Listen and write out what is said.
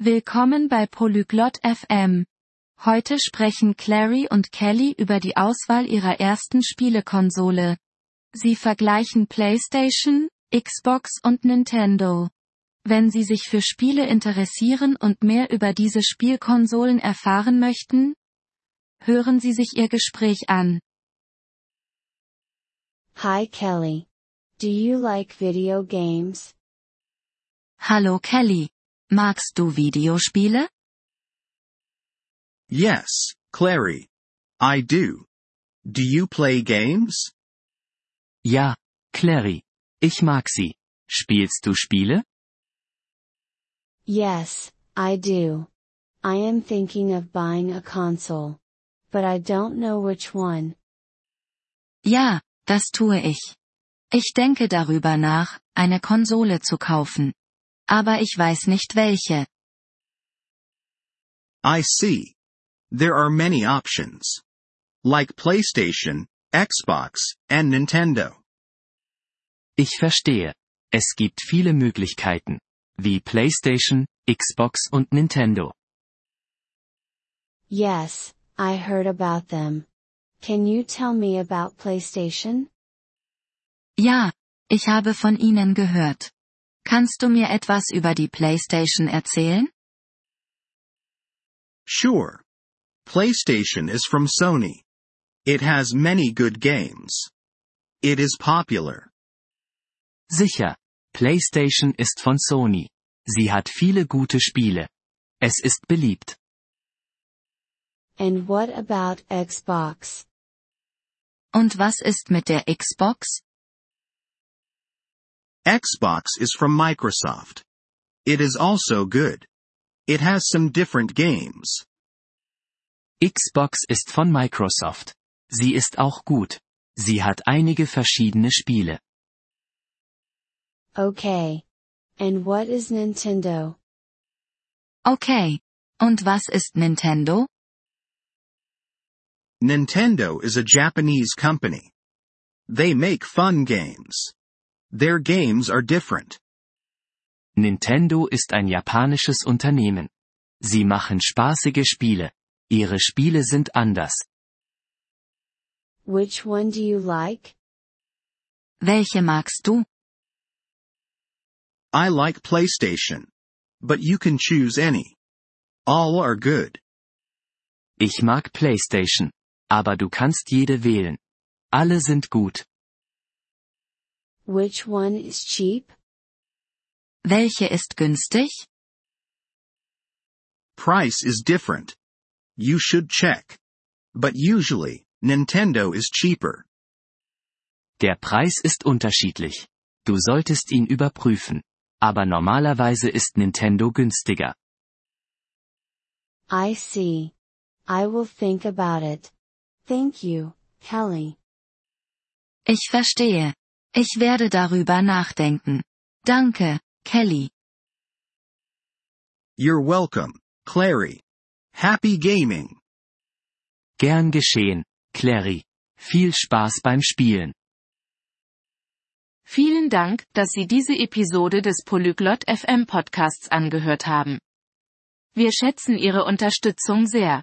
Willkommen bei Polyglot FM. Heute sprechen Clary und Kelly über die Auswahl ihrer ersten Spielekonsole. Sie vergleichen PlayStation, Xbox und Nintendo. Wenn Sie sich für Spiele interessieren und mehr über diese Spielkonsolen erfahren möchten, hören Sie sich Ihr Gespräch an. Hi Kelly. Do you like video games? Hallo Kelly. Magst du Videospiele? Yes, Clary. I do. Do you play games? Ja, Clary. Ich mag sie. Spielst du Spiele? Yes, I do. I am thinking of buying a console. But I don't know which one. Ja, das tue ich. Ich denke darüber nach, eine Konsole zu kaufen. Aber ich weiß nicht welche. I see. There are many options. Like PlayStation, Xbox, and Nintendo. Ich verstehe. Es gibt viele Möglichkeiten. Wie PlayStation, Xbox und Nintendo. Yes, I heard about them. Can you tell me about PlayStation? Ja, ich habe von ihnen gehört. Kannst du mir etwas über die PlayStation erzählen? Sure. PlayStation is from Sony. It has many good games. It is popular. Sicher. PlayStation ist von Sony. Sie hat viele gute Spiele. Es ist beliebt. And what about Xbox? Und was ist mit der Xbox? Xbox is from Microsoft. It is also good. It has some different games. Xbox ist von Microsoft. Sie ist auch gut. Sie hat einige verschiedene Spiele. Okay. And what is Nintendo? Okay. Und was ist Nintendo? Nintendo is a Japanese company. They make fun games. Their games are different. Nintendo ist ein japanisches Unternehmen. Sie machen spaßige Spiele. Ihre Spiele sind anders. Which one do you like? Welche magst du? I like PlayStation. But you can choose any. All are good. Ich mag PlayStation. Aber du kannst jede wählen. Alle sind gut. Which one is cheap? Welche ist günstig? Price is different. You should check. But usually, Nintendo is cheaper. Der Preis ist unterschiedlich. Du solltest ihn überprüfen. Aber normalerweise ist Nintendo günstiger. I see. I will think about it. Thank you, Kelly. Ich verstehe. Ich werde darüber nachdenken. Danke, Kelly. You're welcome, Clary. Happy gaming. Gern geschehen, Clary. Viel Spaß beim Spielen. Vielen Dank, dass Sie diese Episode des Polyglot FM Podcasts angehört haben. Wir schätzen Ihre Unterstützung sehr.